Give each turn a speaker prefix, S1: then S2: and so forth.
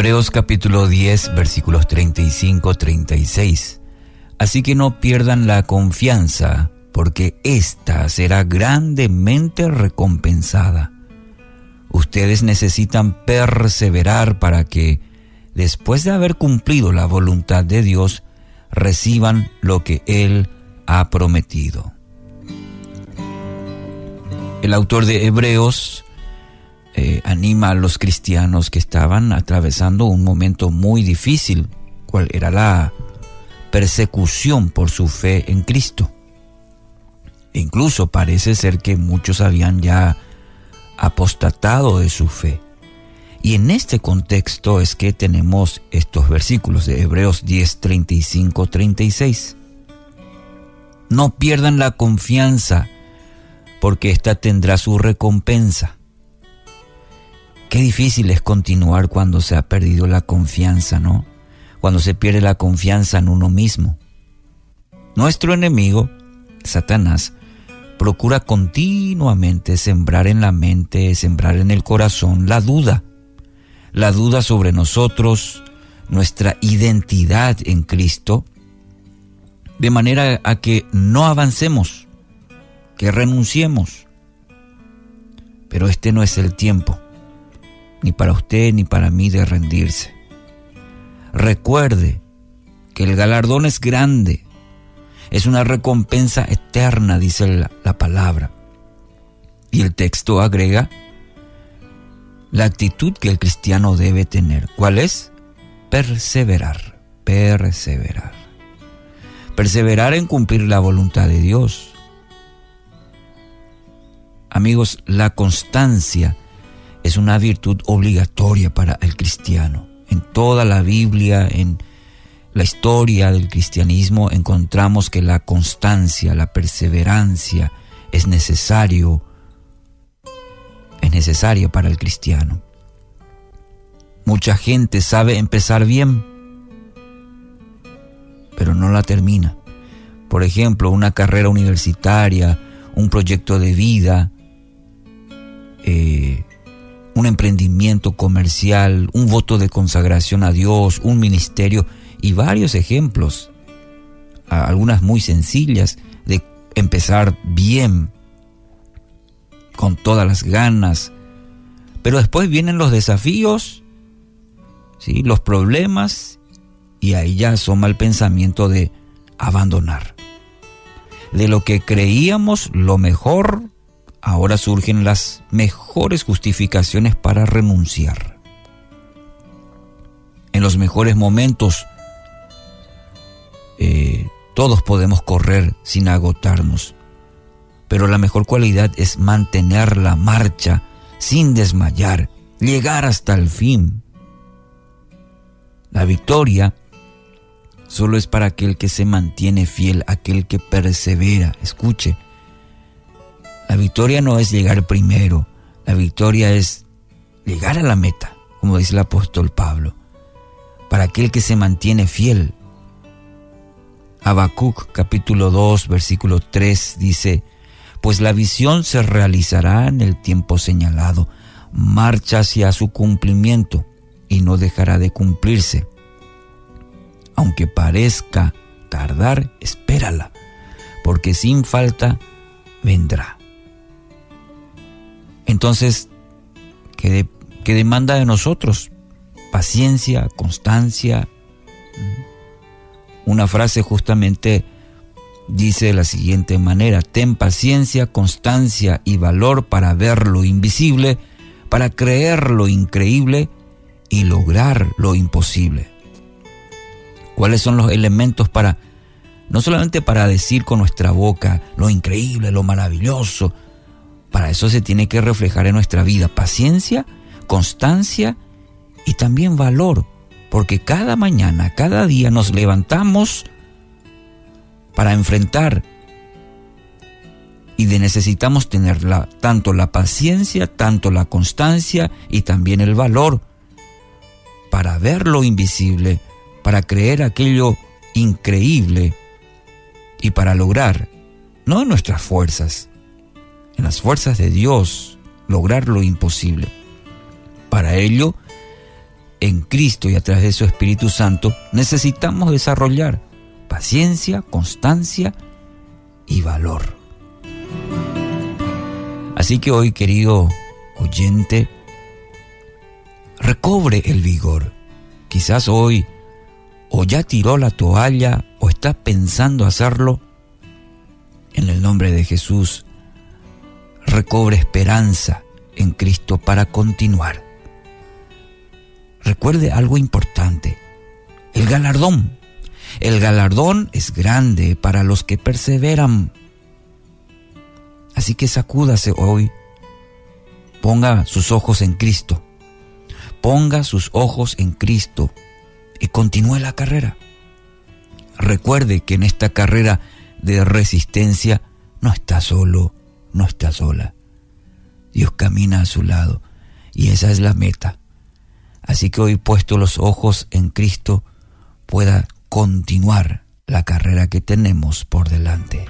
S1: Hebreos capítulo 10 versículos 35-36. Así que no pierdan la confianza, porque ésta será grandemente recompensada. Ustedes necesitan perseverar para que, después de haber cumplido la voluntad de Dios, reciban lo que Él ha prometido. El autor de Hebreos eh, anima a los cristianos que estaban atravesando un momento muy difícil, cual era la persecución por su fe en Cristo. Incluso parece ser que muchos habían ya apostatado de su fe. Y en este contexto es que tenemos estos versículos de Hebreos 10, 35, 36. No pierdan la confianza, porque ésta tendrá su recompensa. Qué difícil es continuar cuando se ha perdido la confianza, ¿no? Cuando se pierde la confianza en uno mismo. Nuestro enemigo, Satanás, procura continuamente sembrar en la mente, sembrar en el corazón la duda. La duda sobre nosotros, nuestra identidad en Cristo, de manera a que no avancemos, que renunciemos. Pero este no es el tiempo ni para usted ni para mí de rendirse. Recuerde que el galardón es grande, es una recompensa eterna, dice la, la palabra. Y el texto agrega la actitud que el cristiano debe tener. ¿Cuál es? Perseverar, perseverar. Perseverar en cumplir la voluntad de Dios. Amigos, la constancia es una virtud obligatoria para el cristiano. En toda la Biblia, en la historia del cristianismo, encontramos que la constancia, la perseverancia es necesario, es necesaria para el cristiano. Mucha gente sabe empezar bien, pero no la termina. Por ejemplo, una carrera universitaria, un proyecto de vida, eh, comercial, un voto de consagración a Dios, un ministerio y varios ejemplos, algunas muy sencillas, de empezar bien, con todas las ganas, pero después vienen los desafíos, ¿sí? los problemas, y ahí ya asoma el pensamiento de abandonar. De lo que creíamos lo mejor, ahora surgen las mejores justificaciones para renunciar. En los mejores momentos, eh, todos podemos correr sin agotarnos, pero la mejor cualidad es mantener la marcha sin desmayar, llegar hasta el fin. La victoria solo es para aquel que se mantiene fiel, aquel que persevera. Escuche, la victoria no es llegar primero, la victoria es llegar a la meta, como dice el apóstol Pablo, para aquel que se mantiene fiel. Habacuc capítulo 2 versículo 3 dice, pues la visión se realizará en el tiempo señalado, marcha hacia su cumplimiento y no dejará de cumplirse. Aunque parezca tardar, espérala, porque sin falta vendrá. Entonces, ¿qué, demanda de nosotros? Paciencia, constancia. Una frase justamente dice de la siguiente manera, ten paciencia, constancia y valor para ver lo invisible, para creer lo increíble y lograr lo imposible. ¿Cuáles son los elementos para, no solamente para decir con nuestra boca lo increíble, lo maravilloso, para eso se tiene que reflejar en nuestra vida paciencia, constancia y también valor, porque cada mañana, cada día nos levantamos para enfrentar y necesitamos tener tanto la paciencia, tanto la constancia y también el valor para ver lo invisible, para creer aquello increíble y para lograr, no nuestras fuerzas, en las fuerzas de Dios, lograr lo imposible. Para ello, en Cristo y a través de su Espíritu Santo, necesitamos desarrollar paciencia, constancia y valor. Así que hoy, querido oyente, recobre el vigor. Quizás hoy o ya tiró la toalla o está pensando hacerlo. En el nombre de Jesús, recobre esperanza en Cristo para continuar. Recuerde algo importante, el galardón. El galardón es grande para los que perseveran. Así que sacúdase hoy, ponga sus ojos en Cristo, ponga sus ojos en Cristo y continúe la carrera. Recuerde que en esta carrera de resistencia no está solo, no está sola. Dios camina a su lado y esa es la meta. Así que hoy puesto los ojos en Cristo pueda continuar la carrera que tenemos por delante.